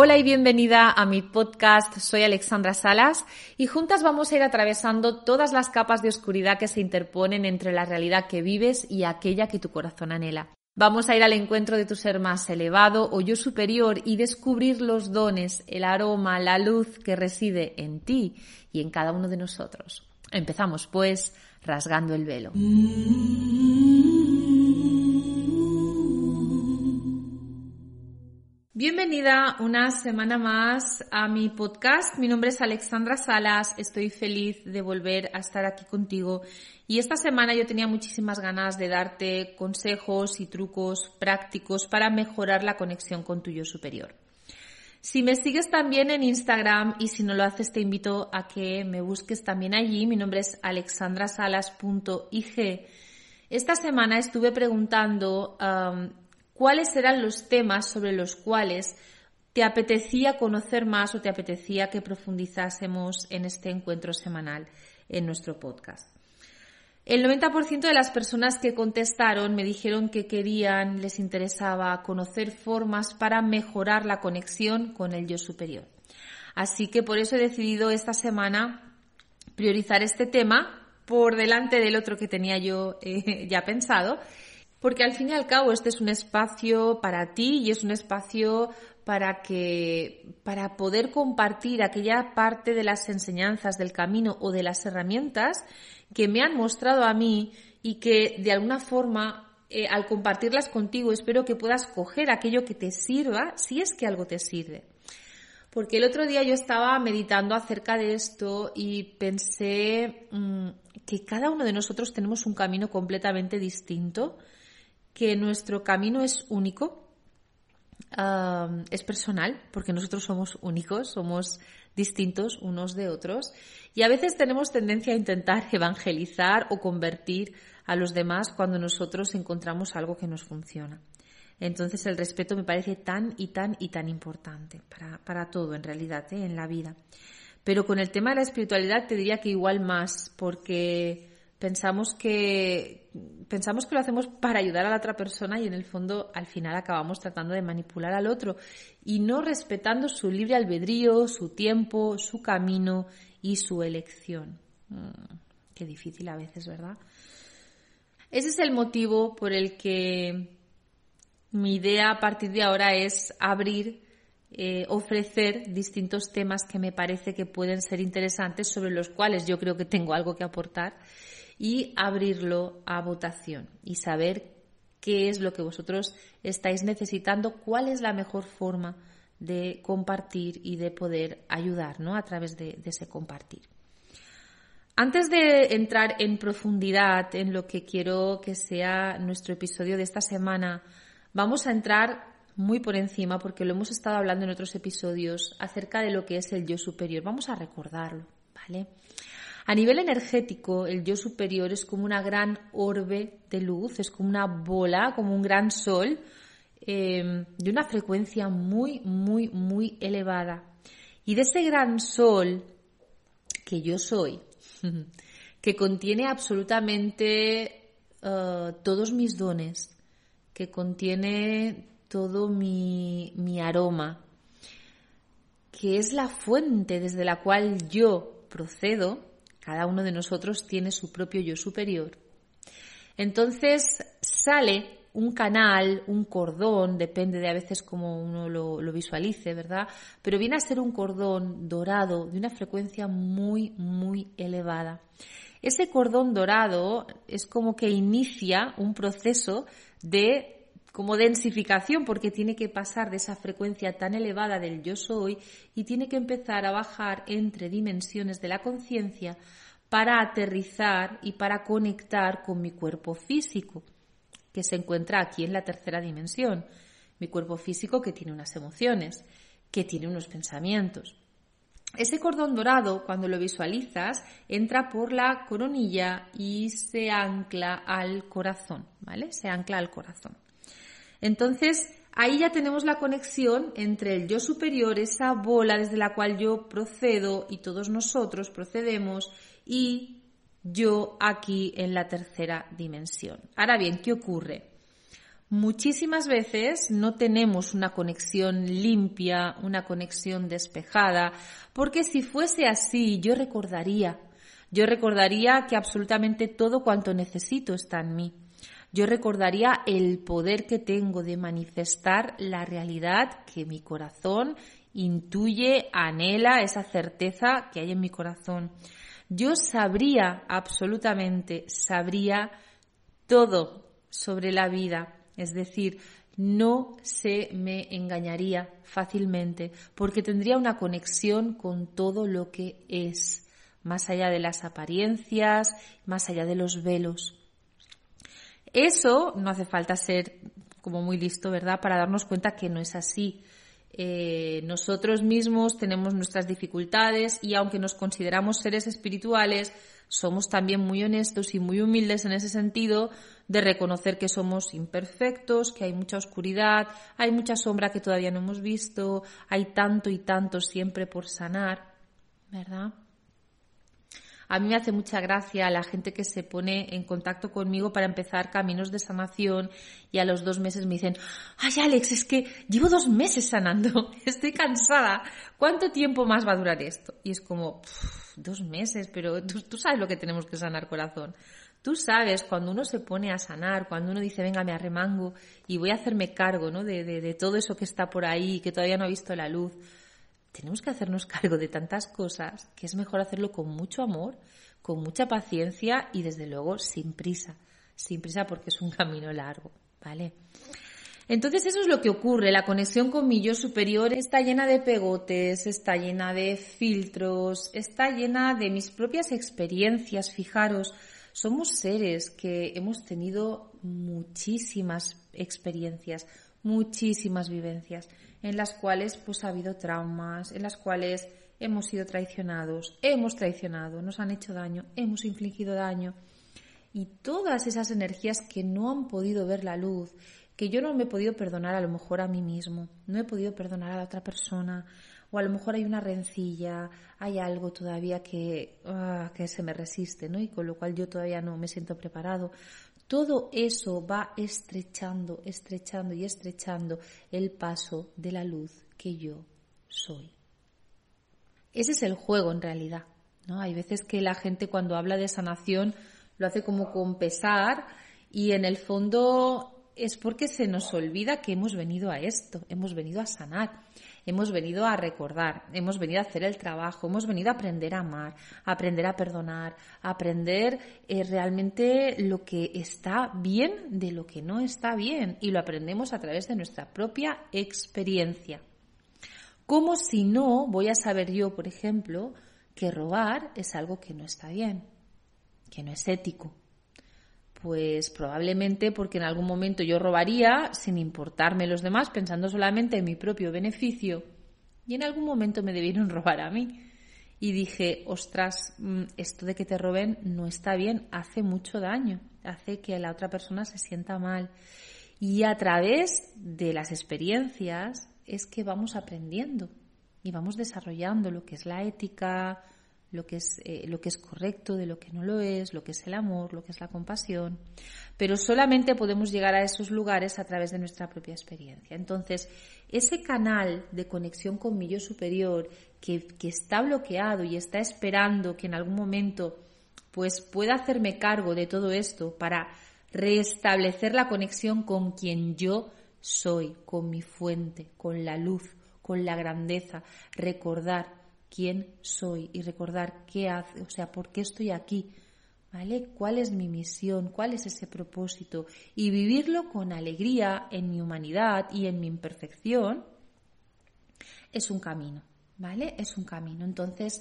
Hola y bienvenida a mi podcast. Soy Alexandra Salas y juntas vamos a ir atravesando todas las capas de oscuridad que se interponen entre la realidad que vives y aquella que tu corazón anhela. Vamos a ir al encuentro de tu ser más elevado o yo superior y descubrir los dones, el aroma, la luz que reside en ti y en cada uno de nosotros. Empezamos pues rasgando el velo. Bienvenida una semana más a mi podcast. Mi nombre es Alexandra Salas. Estoy feliz de volver a estar aquí contigo. Y esta semana yo tenía muchísimas ganas de darte consejos y trucos prácticos para mejorar la conexión con tu yo superior. Si me sigues también en Instagram y si no lo haces te invito a que me busques también allí. Mi nombre es alexandrasalas.ig. Esta semana estuve preguntando cuáles eran los temas sobre los cuales te apetecía conocer más o te apetecía que profundizásemos en este encuentro semanal en nuestro podcast. El 90% de las personas que contestaron me dijeron que querían, les interesaba conocer formas para mejorar la conexión con el yo superior. Así que por eso he decidido esta semana priorizar este tema por delante del otro que tenía yo eh, ya pensado porque al fin y al cabo este es un espacio para ti y es un espacio para que, para poder compartir aquella parte de las enseñanzas del camino o de las herramientas que me han mostrado a mí y que de alguna forma eh, al compartirlas contigo espero que puedas coger aquello que te sirva si es que algo te sirve. Porque el otro día yo estaba meditando acerca de esto y pensé mm, que cada uno de nosotros tenemos un camino completamente distinto que nuestro camino es único, es personal, porque nosotros somos únicos, somos distintos unos de otros, y a veces tenemos tendencia a intentar evangelizar o convertir a los demás cuando nosotros encontramos algo que nos funciona. Entonces el respeto me parece tan y tan y tan importante para, para todo en realidad, ¿eh? en la vida. Pero con el tema de la espiritualidad te diría que igual más, porque pensamos que pensamos que lo hacemos para ayudar a la otra persona y en el fondo al final acabamos tratando de manipular al otro y no respetando su libre albedrío, su tiempo, su camino y su elección. Mm, qué difícil a veces, ¿verdad? Ese es el motivo por el que mi idea a partir de ahora es abrir, eh, ofrecer distintos temas que me parece que pueden ser interesantes, sobre los cuales yo creo que tengo algo que aportar y abrirlo a votación y saber qué es lo que vosotros estáis necesitando, cuál es la mejor forma de compartir y de poder ayudar ¿no? a través de, ese compartir. Antes de entrar en profundidad en lo que quiero que sea nuestro episodio de esta semana, vamos a entrar muy por encima, porque lo hemos estado hablando en otros episodios, acerca de lo que es el yo superior. Vamos a recordarlo, ¿vale? A nivel energético, el yo superior es como una gran orbe de luz, es como una bola, como un gran sol, em, de una frecuencia muy, muy, muy elevada. Y de ese gran sol que yo soy, que contiene absolutamente eh, todos mis dones, que contiene todo mi, mi aroma, que es la fuente desde la cual yo procedo, cada uno de nosotros tiene su propio yo superior. Entonces sale un canal, un cordón, depende de a veces cómo uno lo, lo, visualice, ¿verdad? Pero viene a ser un cordón dorado de una frecuencia muy, muy elevada. Ese cordón dorado es como que inicia un proceso de como densificación porque tiene que pasar de esa frecuencia tan elevada del yo soy y tiene que empezar a bajar entre dimensiones de la conciencia para aterrizar y para conectar con mi cuerpo físico, que se encuentra aquí en la tercera dimensión. Mi cuerpo físico que tiene unas emociones, que tiene unos pensamientos. Ese cordón dorado, cuando lo visualizas, entra por la coronilla y se ancla al corazón, ¿vale? Se ancla al corazón. Entonces, ahí ya tenemos la conexión entre el yo superior, esa bola desde la cual yo procedo y todos nosotros procedemos, y yo aquí en la tercera dimensión. Ahora bien, ¿qué ocurre? Muchísimas veces no tenemos una conexión limpia, una conexión despejada, porque si fuese así yo recordaría, yo recordaría que absolutamente todo cuanto necesito está en mí. Yo recordaría el poder que tengo de manifestar la realidad que mi corazón intuye, anhela, esa certeza que hay en mi corazón. Yo sabría absolutamente, sabría todo sobre la vida, es decir, no se me engañaría fácilmente porque tendría una conexión con todo lo que es, más allá de las apariencias, más allá de los velos. Eso no hace falta ser como muy listo, ¿verdad?, para darnos cuenta que no es así. Eh, nosotros mismos tenemos nuestras dificultades y aunque nos consideramos seres espirituales, somos también muy honestos y muy humildes en ese sentido de reconocer que somos imperfectos, que hay mucha oscuridad, hay mucha sombra que todavía no hemos visto, hay tanto y tanto siempre por sanar, ¿verdad? A mí me hace mucha gracia la gente que se pone en contacto conmigo para empezar caminos de sanación y a los dos meses me dicen, ay Alex, es que llevo dos meses sanando, estoy cansada, ¿cuánto tiempo más va a durar esto? Y es como, dos meses, pero tú, sabes lo que tenemos que sanar corazón. Tú sabes, cuando uno se pone a sanar, cuando uno dice, venga, me arremango y voy a hacerme cargo ¿no? de, de todo eso que está por ahí, que todavía no ha visto la luz, tenemos que hacernos cargo de tantas cosas que es mejor hacerlo con mucho amor, con mucha paciencia y desde luego sin prisa. Sin prisa porque es un camino largo, ¿vale? Entonces eso es lo que ocurre, la conexión con mi yo superior está llena de pegotes, está llena de filtros, está llena de mis propias experiencias, fijaros, somos seres que hemos tenido muchísimas experiencias, muchísimas vivencias en las cuales pues ha habido traumas, en las cuales hemos sido traicionados, hemos traicionado, nos han hecho daño, hemos infligido daño. Y todas esas energías que no han podido ver la luz, que yo no me he podido perdonar a lo mejor a mí mismo, no he podido perdonar a la otra persona, o a lo mejor hay una rencilla, hay algo todavía que, ah, que se me resiste, ¿no? Y con lo cual yo todavía no me siento preparado. Todo eso va estrechando, estrechando y estrechando el paso de la luz que yo soy. Ese es el juego en realidad. ¿no? Hay veces que la gente cuando habla de sanación lo hace como con pesar y en el fondo es porque se nos olvida que hemos venido a esto, hemos venido a sanar hemos venido a recordar, hemos venido a hacer el trabajo, hemos venido a aprender a amar, a aprender a perdonar, a aprender eh, realmente lo que está bien de lo que no está bien y lo aprendemos a través de nuestra propia experiencia. Como si no voy a saber yo, por ejemplo, que robar es algo que no está bien, que no es ético, pues probablemente porque en algún momento yo robaría sin importarme los demás, pensando solamente en mi propio beneficio. Y en algún momento me debieron robar a mí. Y dije, ostras, mm, esto de que te roben no está bien, hace mucho daño, hace que la otra persona se sienta mal. Y a través de las experiencias es que vamos aprendiendo y vamos desarrollando lo que es la ética, lo que es eh, lo que es correcto de lo que no lo es, lo que es el amor, lo que es la compasión, pero solamente podemos llegar a esos lugares a través de nuestra propia experiencia. Entonces, ese canal de conexión con mi yo superior que, que está bloqueado y está esperando que en algún momento pues pueda hacerme cargo de todo esto para restablecer la conexión con quien yo soy, con mi fuente, con la luz, con la grandeza, recordar quién soy y recordar qué hace, o sea, por qué estoy aquí, ¿vale? ¿Cuál es mi misión? ¿Cuál es ese propósito? Y vivirlo con alegría en mi humanidad y en mi imperfección es un camino, ¿vale? Es un camino. Entonces,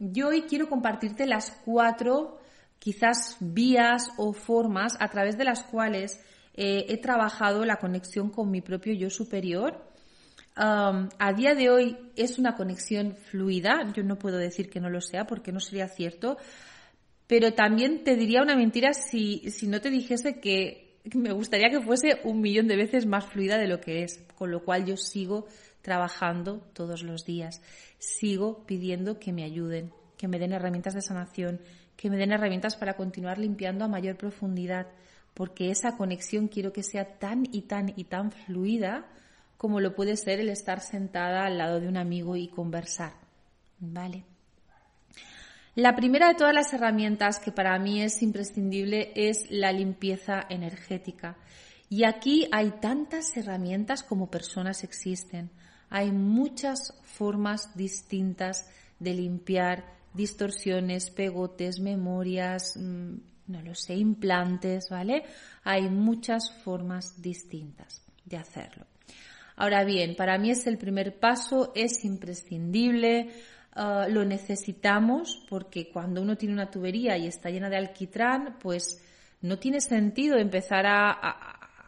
yo hoy quiero compartirte las cuatro quizás vías o formas a través de las cuales eh, he trabajado la conexión con mi propio yo superior. A día de hoy es una conexión fluida, yo no puedo decir que no lo sea porque no sería cierto, pero también te diría una mentira si, si no te dijese que me gustaría que fuese un millón de veces más fluida de lo que es, con lo cual yo sigo trabajando todos los días, sigo pidiendo que me ayuden, que me den herramientas de sanación, que me den herramientas para continuar limpiando a mayor profundidad, porque esa conexión quiero que sea tan y tan y tan fluida como lo puede ser el estar sentada al lado de un amigo y conversar. ¿Vale? La primera de todas las herramientas que para mí es imprescindible es la limpieza energética. Y aquí hay tantas herramientas como personas existen. Hay muchas formas distintas de limpiar distorsiones, pegotes, memorias, mm, no lo sé, implantes, ¿vale? Hay muchas formas distintas de hacerlo. Ahora bien, para mí es el primer paso, es imprescindible, ah, lo necesitamos porque cuando uno tiene una tubería y está llena de alquitrán, pues no tiene sentido empezar a,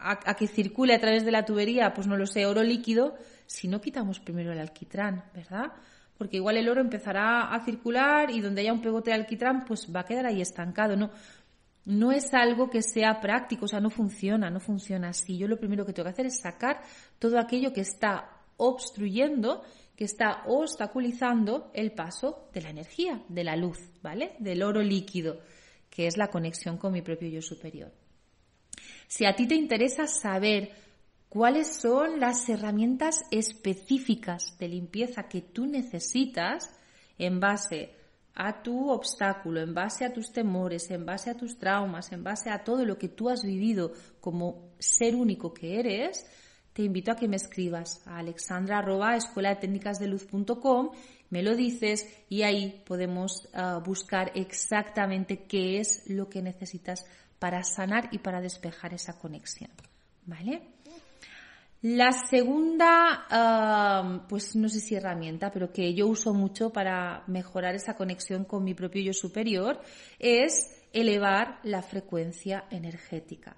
a que circule a través de la tubería, pues no lo sé, oro líquido, si no quitamos primero el alquitrán, ¿verdad? porque igual el oro empezará a circular y donde haya un pegote de alquitrán, pues va a quedar ahí estancado. No, no es algo que sea práctico, o sea, no funciona, no funciona así. Yo lo primero que tengo que hacer es sacar todo aquello que está obstruyendo, que está obstaculizando el paso de la energía, de la luz, ¿vale? Del oro líquido, que es la conexión con mi propio yo superior. Si a ti te interesa saber cuáles son las herramientas específicas de limpieza que tú necesitas en base a tu obstáculo, en base a tus temores, en base a tus traumas, en base a todo lo que tú has vivido como ser único que eres, te invito a que me escribas a alexandra escuela de técnicas de luz.com, me lo dices y ahí podemos ah, buscar exactamente qué es lo que necesitas para sanar y para despejar esa conexión. ¿Vale? La segunda, pues no sé si herramienta, pero que yo uso mucho para mejorar esa conexión con mi propio yo superior, es elevar la frecuencia energética.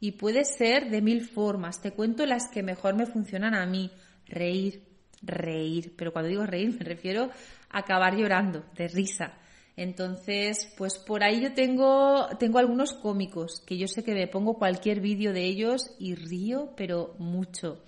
Y puede ser de mil formas. Te cuento las que mejor me funcionan a mí. Reír, reír. Pero cuando digo reír me refiero a acabar llorando, de risa. Entonces, pues por ahí yo tengo, tengo algunos cómicos que yo sé que me pongo cualquier vídeo de ellos y río, pero mucho.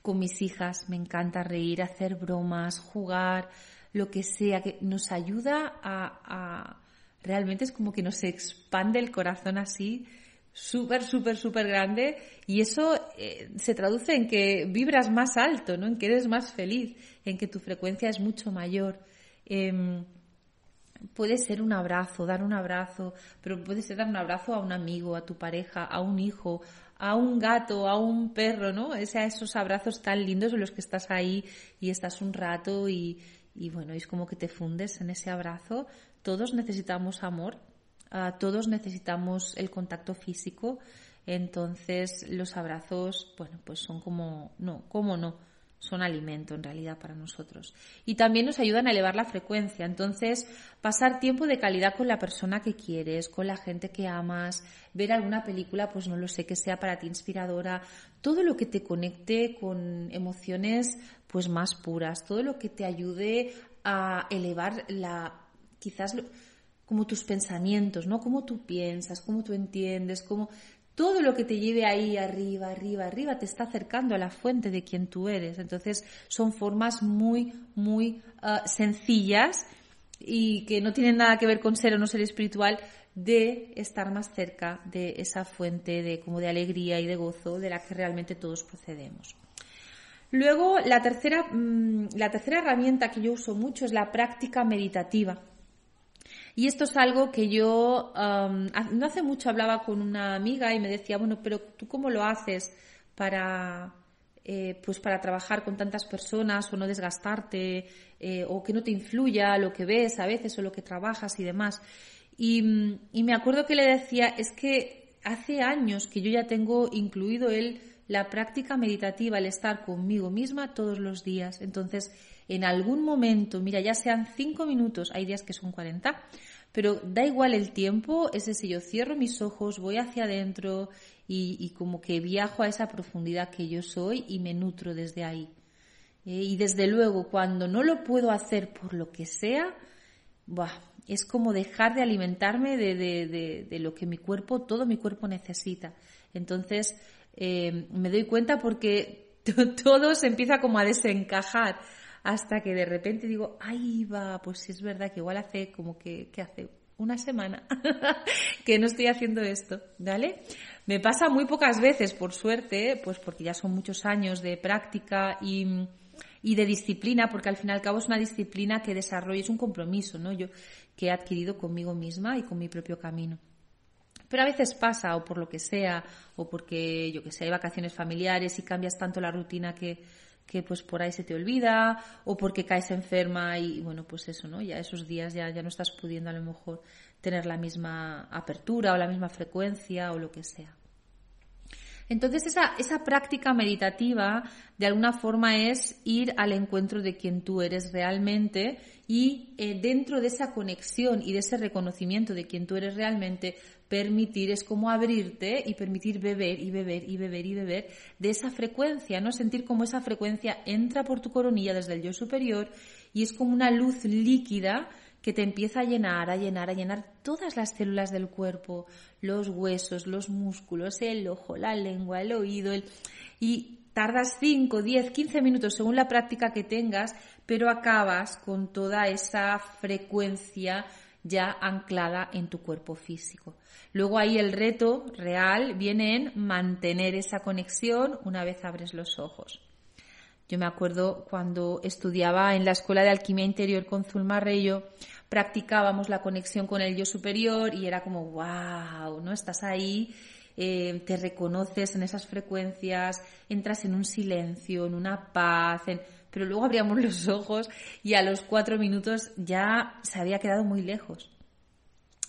Con mis hijas me encanta reír, hacer bromas, jugar, lo que sea, que nos ayuda a, realmente es como que nos expande el corazón así, súper, súper, súper grande y eso eh, se traduce en que vibras más alto, ¿no? En que eres más feliz, en que tu frecuencia es mucho mayor. Em, puede ser un abrazo, dar un abrazo, pero puede ser dar un abrazo a un amigo, a tu pareja, a un hijo, a un gato, a un perro, ¿no? Es esos abrazos tan lindos en los que estás ahí y estás un rato y, y bueno, es como que te fundes en ese abrazo. Todos necesitamos amor, ah, todos necesitamos el contacto físico, entonces los abrazos, bueno, pues son como, no, ¿cómo no? Son alimento en realidad para nosotros. Y también nos ayudan a elevar la frecuencia. Entonces, pasar tiempo de calidad con la persona que quieres, con la gente que amas, ver alguna película, pues no lo sé, que sea para ti inspiradora, todo lo que te conecte con emociones pues más puras, todo lo que te ayude a elevar la quizás como tus pensamientos, ¿no? Cómo tú piensas, cómo tú entiendes, cómo todo lo que te lleve ahí arriba, arriba, arriba, te está acercando a la fuente de quien tú eres. Entonces son formas muy, muy ah, sencillas y que no tienen nada que ver con ser o no ser espiritual de estar más cerca de esa fuente de como de alegría y de gozo de la que realmente todos procedemos. Luego, la tercera, mm, la tercera herramienta que yo uso mucho es la práctica meditativa. Y esto es algo que yo no hace mucho hablaba con una amiga y me decía, bueno, pero tú cómo lo haces para, eh, pues para trabajar con tantas personas o no desgastarte eh, o que no te influya lo que ves a veces o lo que trabajas y demás. Y, me acuerdo que le decía, es que hace años que yo ya tengo incluido él la práctica meditativa, el estar conmigo misma todos los días. Entonces, en algún momento, mira, ya sean cinco minutos, hay días que son 40, pero da igual el tiempo, es decir, yo cierro mis ojos, voy hacia adentro y, como que viajo a esa profundidad que yo soy y me nutro desde ahí. Eh, y desde luego, cuando no lo puedo hacer por lo que sea, es como dejar de alimentarme de, lo que mi cuerpo, todo mi cuerpo necesita. Entonces, eh, me doy cuenta porque todo se empieza como a desencajar hasta que de repente digo, ay, va, pues sí es verdad que igual hace como que, hace una semana que no estoy haciendo esto, ¿vale? Me pasa muy pocas veces, por suerte, pues porque ya son muchos años de práctica y, y de disciplina, porque al fin y al cabo es una disciplina que desarrollo, es un compromiso, ¿no? Yo que he adquirido conmigo misma y con mi propio camino. Pero a veces pasa, o por lo que sea, o porque, yo que sé, hay vacaciones familiares y cambias tanto la rutina que, que pues por ahí se te olvida o porque caes enferma y bueno pues eso no ya esos días ya, ya no estás pudiendo a lo mejor tener la misma apertura o la misma frecuencia o lo que sea entonces esa, esa práctica meditativa de alguna forma es ir al encuentro de quien tú eres realmente y eh, dentro de esa conexión y de ese reconocimiento de quien tú eres realmente permitir, es como abrirte y permitir beber y beber y beber y beber de esa frecuencia, ¿no? Sentir como esa frecuencia entra por tu coronilla desde el yo superior y es como una luz líquida que te empieza a llenar, a llenar, a llenar todas las células del cuerpo, los huesos, los músculos, el ojo, la lengua, el oído, y tardas 5, 10, 15 minutos según la práctica que tengas, pero acabas con toda esa frecuencia ya anclada en tu cuerpo físico. Luego ahí el reto real viene en mantener esa conexión una vez abres los ojos. Yo me acuerdo cuando estudiaba en la Escuela de Alquimia Interior con Zulma Reyo, practicábamos la conexión con el yo superior y era como, wow, ¿no? Estás ahí, eh, te reconoces en esas frecuencias, entras en un silencio, en una paz, pero luego abríamos los ojos y a los cuatro minutos ya se había quedado muy lejos.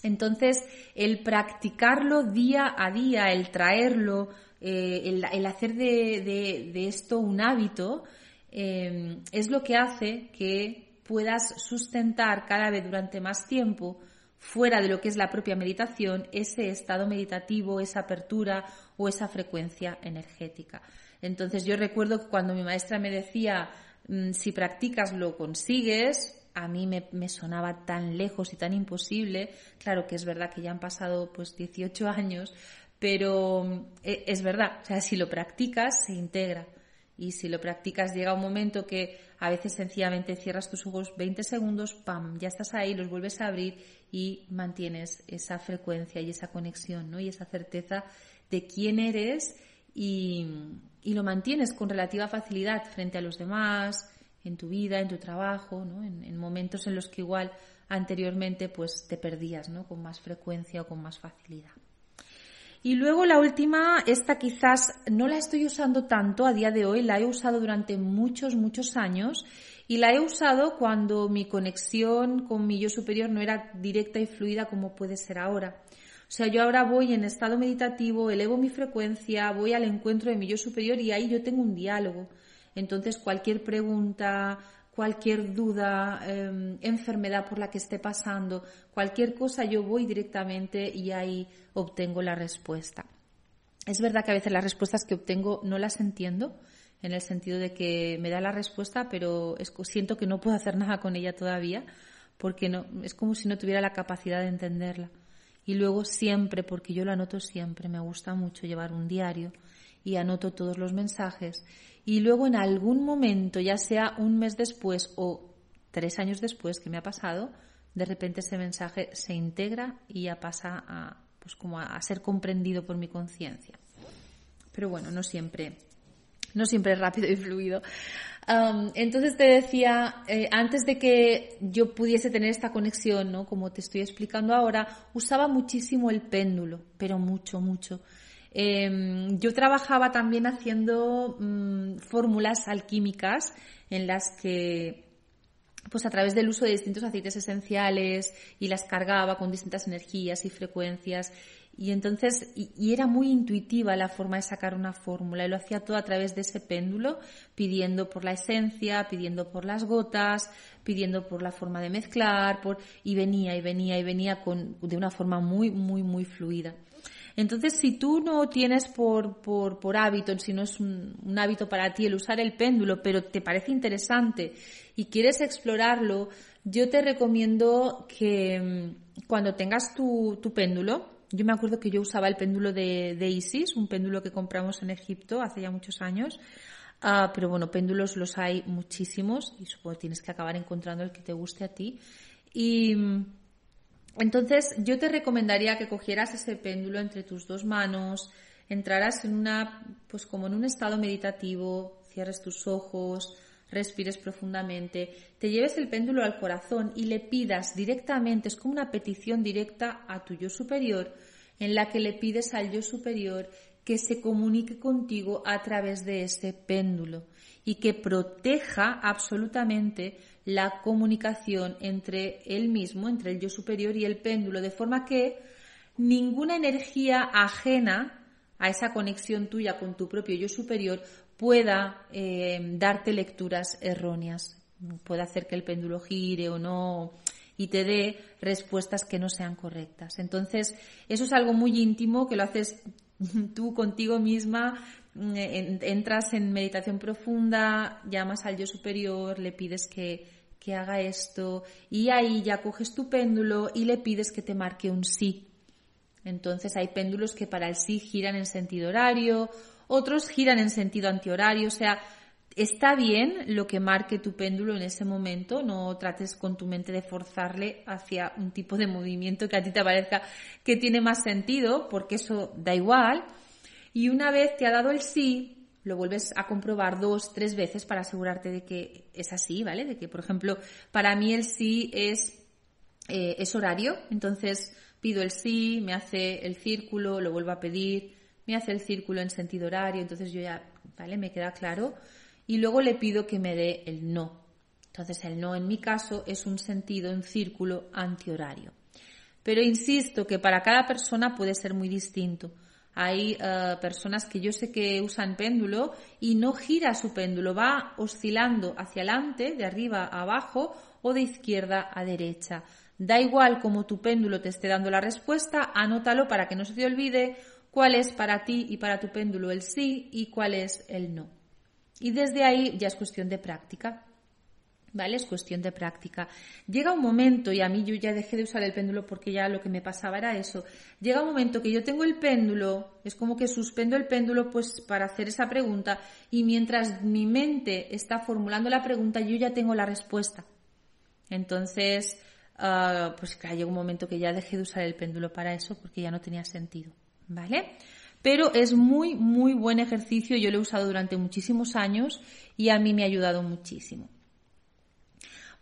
Entonces, el practicarlo día a día, el traerlo, eh, el, hacer de, esto un hábito, eh, es lo que hace que puedas sustentar cada vez durante más tiempo, fuera de lo que es la propia meditación, ese estado meditativo, esa apertura o esa frecuencia energética. Entonces yo recuerdo que cuando mi maestra me decía, mm, si practicas lo consigues, a mí me, sonaba tan lejos y tan imposible. Claro que es verdad que ya han pasado pues 18 años, pero e, es verdad, o sea, si lo practicas se integra. Y si lo practicas llega un momento que a veces sencillamente cierras tus ojos 20 segundos, pam, ya estás ahí, los vuelves a abrir y mantienes esa frecuencia y esa conexión, ¿no? Y esa certeza de quién eres y, y lo mantienes con relativa facilidad frente a los demás, en tu vida, en tu trabajo, ¿no? en, momentos en los que igual anteriormente pues te perdías ¿no? con más frecuencia o con más facilidad. Y luego la última, esta quizás no la estoy usando tanto a día de hoy, la he usado durante muchos, muchos años y la he usado cuando mi conexión con mi yo superior no era directa y fluida como puede ser ahora. O sea, yo ahora voy en estado meditativo, elevo mi frecuencia, voy al encuentro de mi yo superior y ahí yo tengo un diálogo. Entonces, cualquier pregunta, cualquier duda, em, enfermedad por la que esté pasando, cualquier cosa, yo voy directamente y ahí obtengo la respuesta. Es verdad que a veces las respuestas que obtengo no las entiendo, en el sentido de que me da la respuesta, pero siento que no puedo hacer nada con ella todavía, porque no, es como si no tuviera la capacidad de entenderla. Y luego siempre, porque yo lo anoto siempre, me gusta mucho llevar un diario y anoto todos los mensajes y luego en algún momento, ya sea un mes después o tres años después que me ha pasado, de repente ese mensaje se integra y ya pasa a, pues como a, ser comprendido por mi conciencia. Pero bueno, no siempre, no siempre es rápido y fluido. entonces te decía, eh, antes de que yo pudiese tener esta conexión, ¿no? Como te estoy explicando ahora, usaba muchísimo el péndulo, pero mucho, mucho. Em, yo trabajaba también haciendo mm, fórmulas alquímicas en las que pues a través del uso de distintos aceites esenciales y las cargaba con distintas energías y frecuencias Y entonces, y, era muy intuitiva la forma de sacar una fórmula y lo hacía todo a través de ese péndulo, pidiendo por la esencia, pidiendo por las gotas, pidiendo por la forma de mezclar, por, y venía y venía y venía con, de una forma muy, muy, muy fluida. Entonces, si tú no tienes por, por, por hábito, si no es un, hábito para ti el usar el péndulo, pero te parece interesante y quieres explorarlo, yo te recomiendo que mm, cuando tengas tu, tu péndulo, yo me acuerdo que yo usaba el péndulo de, de, Isis, un péndulo que compramos en Egipto hace ya muchos años. Uh, pero bueno, péndulos los hay muchísimos y supongo que tienes que acabar encontrando el que te guste a ti. Y mm, entonces yo te recomendaría que cogieras ese péndulo entre tus dos manos, entraras en una, pues como en un estado meditativo, cierres tus ojos, respires profundamente, te lleves el péndulo al corazón y le pidas directamente, es como una petición directa a tu yo superior, en la que le pides al yo superior que se comunique contigo a través de ese péndulo y que proteja absolutamente la comunicación entre él mismo, entre el yo superior y el péndulo, de forma que ninguna energía ajena a esa conexión tuya con tu propio yo superior pueda eh, darte lecturas erróneas, puede hacer que el péndulo gire o no y te dé respuestas que no sean correctas. Entonces, eso es algo muy íntimo que lo haces tú contigo misma, mm, entras en meditación profunda, llamas al yo superior, le pides que, que haga esto y ahí ya coges tu péndulo y le pides que te marque un sí. Entonces hay péndulos que para el sí giran en sentido horario, otros giran en sentido antihorario, o sea, está bien lo que marque tu péndulo en ese momento, no trates con tu mente de forzarle hacia un tipo de movimiento que a ti te parezca que tiene más sentido, porque eso da igual. Y una vez te ha dado el sí, lo vuelves a comprobar dos, tres veces para asegurarte de que es así, ¿vale? De que, por ejemplo, para mí el sí es, eh, es horario, entonces pido el sí, me hace el círculo, lo vuelvo a pedir, me hace el círculo en sentido horario, entonces yo ya, ¿vale? Me queda claro. Y luego le pido que me dé el no. Entonces el no en mi caso es un sentido en círculo antihorario. Pero insisto que para cada persona puede ser muy distinto. Hay uh, personas que yo sé que usan péndulo y no gira su péndulo, va oscilando hacia adelante, de arriba a abajo o de izquierda a derecha. Da igual como tu péndulo te esté dando la respuesta, anótalo para que no se te olvide cuál es para ti y para tu péndulo el sí y cuál es el no. Y desde ahí ya es cuestión de práctica. ¿Vale? Es cuestión de práctica. Llega un momento, y a mí yo ya dejé de usar el péndulo porque ya lo que me pasaba era eso. Llega un momento que yo tengo el péndulo, es como que suspendo el péndulo pues para hacer esa pregunta y mientras mi mente está formulando la pregunta yo ya tengo la respuesta. Entonces, uh, pues claro, llega un momento que ya dejé de usar el péndulo para eso porque ya no tenía sentido. ¿Vale? Pero es muy, muy buen ejercicio. Yo lo he usado durante muchísimos años y a mí me ha ayudado muchísimo.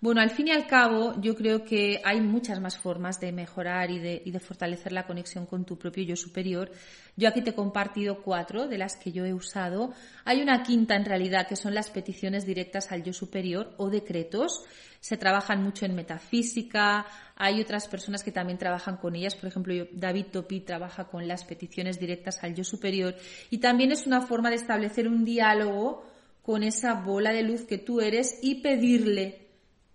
Bueno, al fin y al cabo, yo creo que hay muchas más formas de mejorar y de, fortalecer la conexión con tu propio yo superior. Yo aquí te he compartido cuatro de las que yo he usado. Hay una quinta en realidad, que son las peticiones directas al yo superior o decretos. Se trabajan mucho en metafísica. Hay otras personas que también trabajan con ellas. Por ejemplo, David Topi trabaja con las peticiones directas al yo superior. Y también es una forma de establecer un diálogo con esa bola de luz que tú eres y pedirle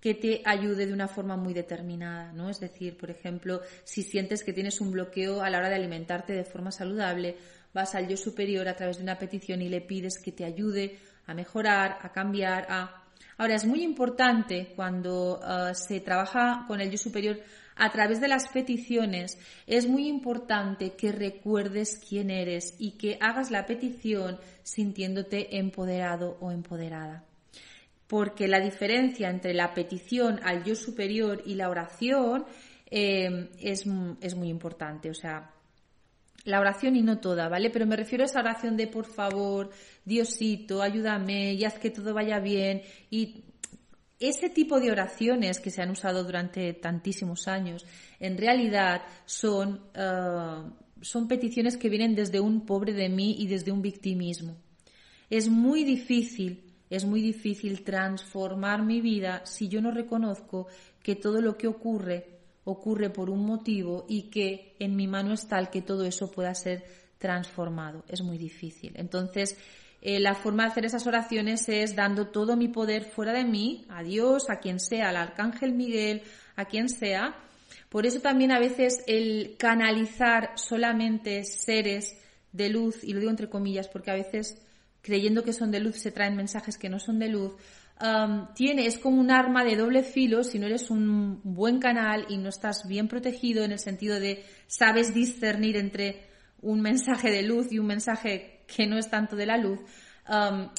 que te ayude de una forma muy determinada, ¿no? Es decir, por ejemplo, si sientes que tienes un bloqueo a la hora de alimentarte de forma saludable, vas al yo superior a través de una petición y le pides que te ayude a mejorar, a cambiar, a... Ahora, es muy importante cuando uh, se trabaja con el yo superior a través de las peticiones, es muy importante que recuerdes quién eres y que hagas la petición sintiéndote empoderado o empoderada porque la diferencia entre la petición al yo superior y la oración eh, es, es, muy importante. O sea, la oración y no toda, ¿vale? Pero me refiero a esa oración de por favor, Diosito, ayúdame y haz que todo vaya bien. Y ese tipo de oraciones que se han usado durante tantísimos años, en realidad son, uh, son peticiones que vienen desde un pobre de mí y desde un victimismo. Es muy difícil es muy difícil transformar mi vida si yo no reconozco que todo lo que ocurre ocurre por un motivo y que en mi mano está el que todo eso pueda ser transformado. Es muy difícil. Entonces, eh, la forma de hacer esas oraciones es dando todo mi poder fuera de mí, a Dios, a quien sea, al Arcángel Miguel, a quien sea. Por eso también a veces el canalizar solamente seres de luz, y lo digo entre comillas porque a veces creyendo que son de luz se traen mensajes que no son de luz, tiene, es como un arma de doble filo si no eres un buen canal y no estás bien protegido en el sentido de sabes discernir entre un mensaje de luz y un mensaje que no es tanto de la luz,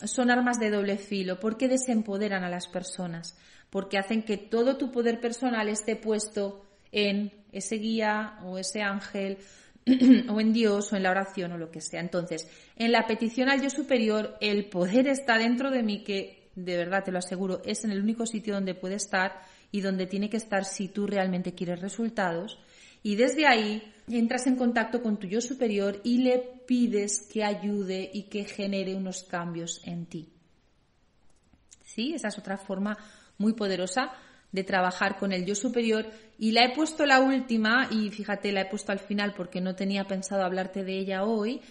son armas de doble filo. Porque desempoderan a las personas, porque hacen que todo tu poder personal esté puesto en ese guía o ese ángel o en Dios o en la oración o lo que sea. Entonces, en la petición al yo superior, el poder está dentro de mí que, de verdad te lo aseguro, es en el único sitio donde puede estar y donde tiene que estar si tú realmente quieres resultados. Y desde ahí entras en contacto con tu yo superior y le pides que ayude y que genere unos cambios en ti. ¿Sí? Esa es otra forma muy poderosa de trabajar con el yo superior. Y la he puesto la última y fíjate la he puesto al final porque no tenía pensado hablarte de ella hoy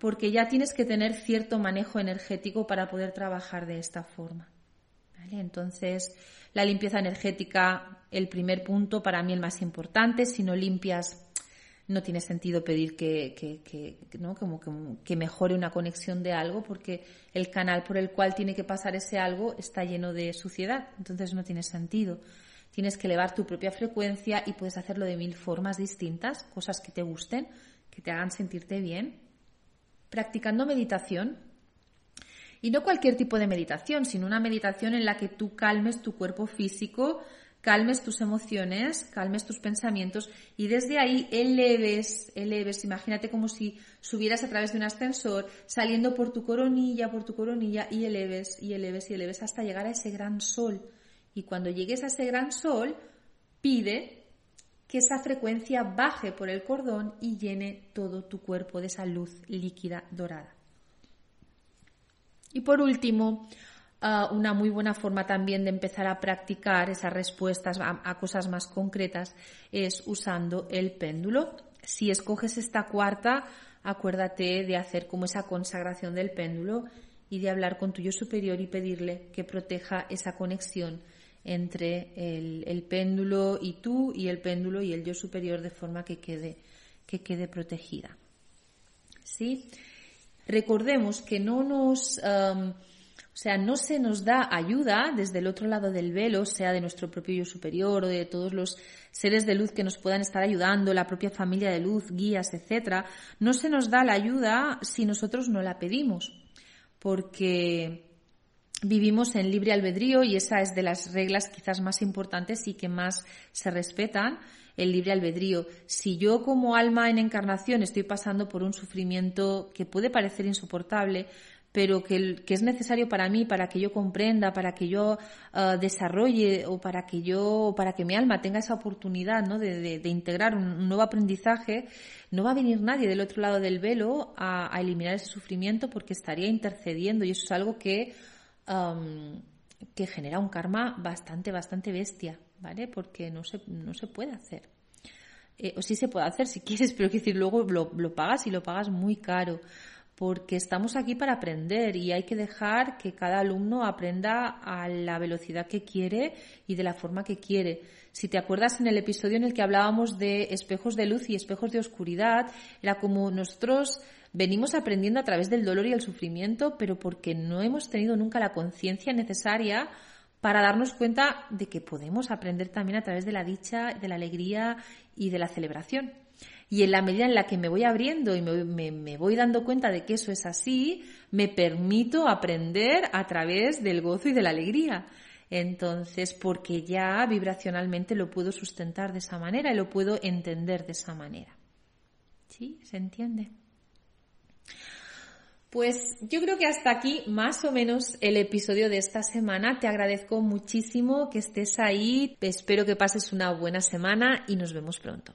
porque ya tienes que tener cierto manejo energético para poder trabajar de esta forma entonces la limpieza energética el primer punto para mí el más importante. Si no limpias no tiene sentido pedir que, que, ¿no? como, que mejore una conexión de algo porque el canal por el cual tiene que pasar ese algo está lleno de suciedad, entonces no tiene sentido. Tienes que elevar tu propia frecuencia y puedes hacerlo de mil formas distintas, cosas que te gusten, que te hagan sentirte bien. Practicando meditación, y no cualquier tipo de meditación, sino una meditación en la que tú calmes tu cuerpo físico, calmes tus emociones, calmes tus pensamientos y desde ahí eleves, eleves, imagínate como si subieras a través de un ascensor, saliendo por tu coronilla, por tu coronilla y eleves y eleves y eleves hasta llegar a ese gran sol. Y cuando llegues a ese gran sol, pide que esa frecuencia baje por el cordón y llene todo tu cuerpo de esa luz líquida dorada. Y por último, una muy buena forma también de empezar a practicar esas respuestas a, cosas más concretas es usando el péndulo. Si escoges esta cuarta, acuérdate de hacer como esa consagración del péndulo y de hablar con tu yo superior y pedirle que proteja esa conexión entre el, péndulo y tú y el péndulo y el yo superior de forma que quede, que quede protegida. ¿Sí? Recordemos que no nos... O sea, no se nos da ayuda desde el otro lado del velo, sea de nuestro propio yo superior o de todos los seres de luz que nos puedan estar ayudando, la propia familia de luz, guías, etcétera. No se nos da la ayuda si nosotros no la pedimos, porque vivimos en libre albedrío y esa es de las reglas quizás más importantes y que más se respetan el libre albedrío. Si yo como alma en encarnación estoy pasando por un sufrimiento que puede parecer insoportable, pero que, es necesario para mí, para que yo comprenda, para que yo ah, desarrolle o para que yo, para que mi alma tenga esa oportunidad ¿no? de, integrar un, nuevo aprendizaje, no va a venir nadie del otro lado del velo a, eliminar ese sufrimiento porque estaría intercediendo y eso es algo que, que genera un karma bastante, bastante bestia, ¿vale? Porque no se, no se puede hacer. Eh, o sí se puede hacer si quieres, pero que decir, luego lo, lo pagas y lo pagas muy caro porque estamos aquí para aprender y hay que dejar que cada alumno aprenda a la velocidad que quiere y de la forma que quiere. Si te acuerdas en el episodio en el que hablábamos de espejos de luz y espejos de oscuridad, era como nosotros venimos aprendiendo a través del dolor y el sufrimiento, pero porque no hemos tenido nunca la conciencia necesaria para darnos cuenta de que podemos aprender también a través de la dicha, de la alegría y de la celebración. Y en la medida en la que me voy abriendo y me, voy dando cuenta de que eso es así, me permito aprender a través del gozo y de la alegría. Entonces, porque ya vibracionalmente lo puedo sustentar de esa manera y lo puedo entender de esa manera. ¿Sí? ¿Se entiende? Pues yo creo que hasta aquí más o menos el episodio de esta semana. Te agradezco muchísimo que estés ahí. Espero que pases una buena semana y nos vemos pronto.